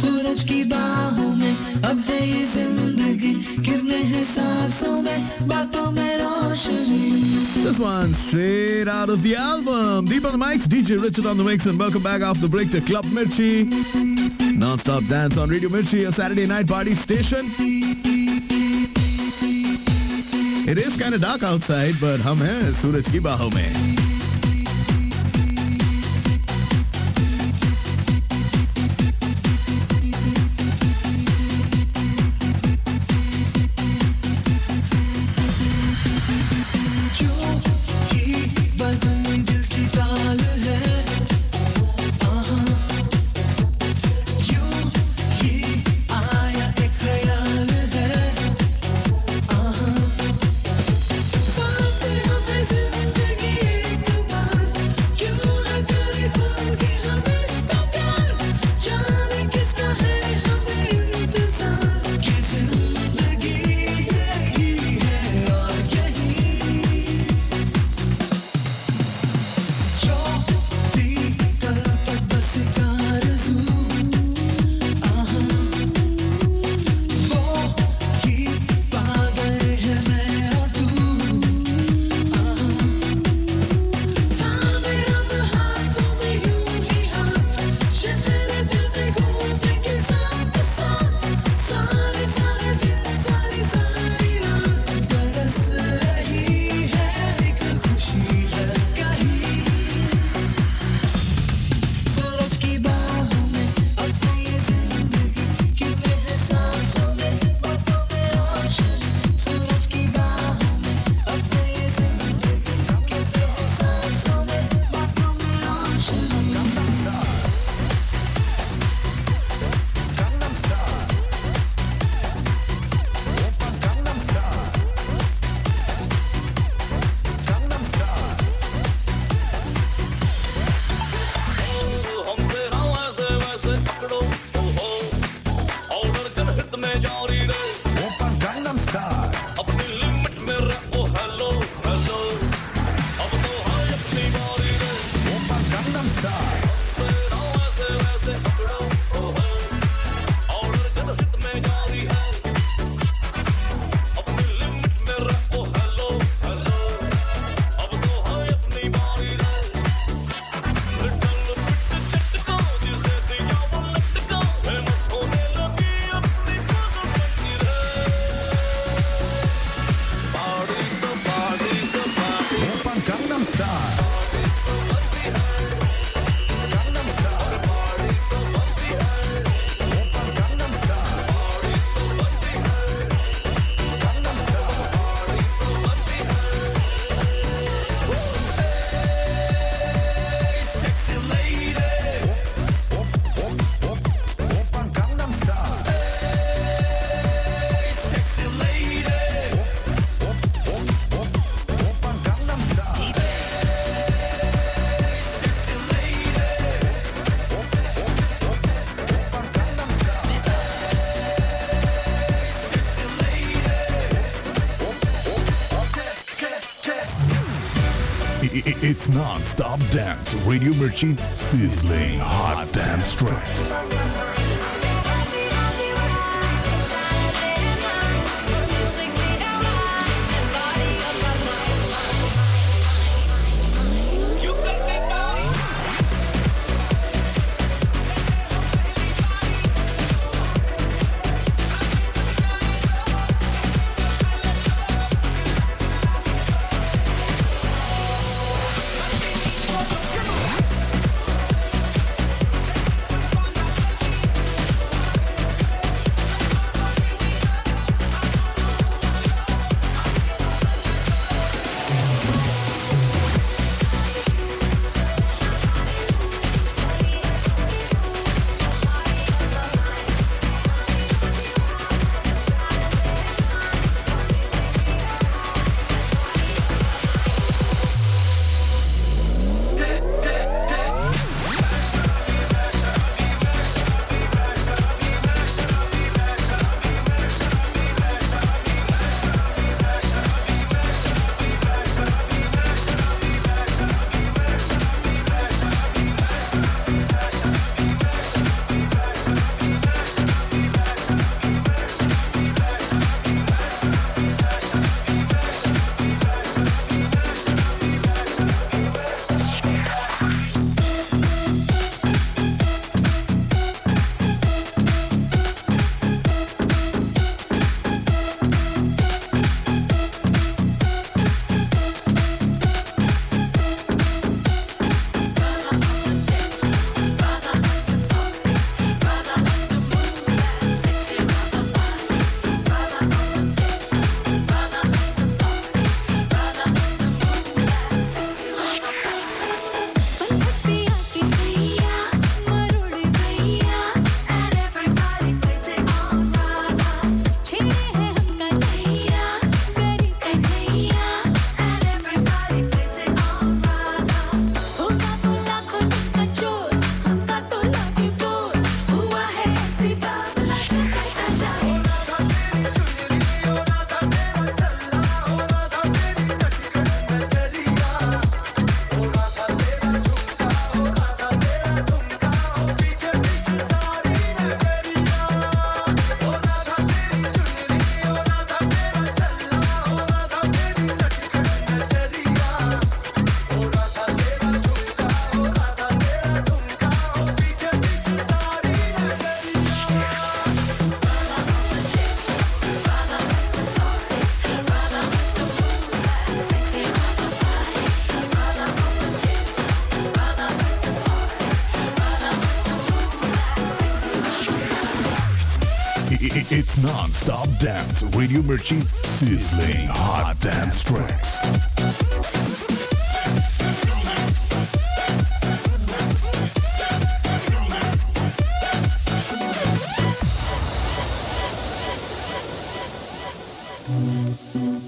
सूरज की बाहों में अब है ये ज़िंदगी किरने हैं सांसों में बातों में रोशनी This one straight out of the album. Deep on the mics, DJ Richard on the mix, and welcome back after the break to Club Mirchi. Non-stop dance on Radio Mirchi, a Saturday night party station. It is kind of dark outside, but हम हैं सूरज की बाहों में. non-stop dance, Radio machine, sizzling hot dance tracks. It's non-stop dance. Radio Mirchi sizzling hot dance tracks. Club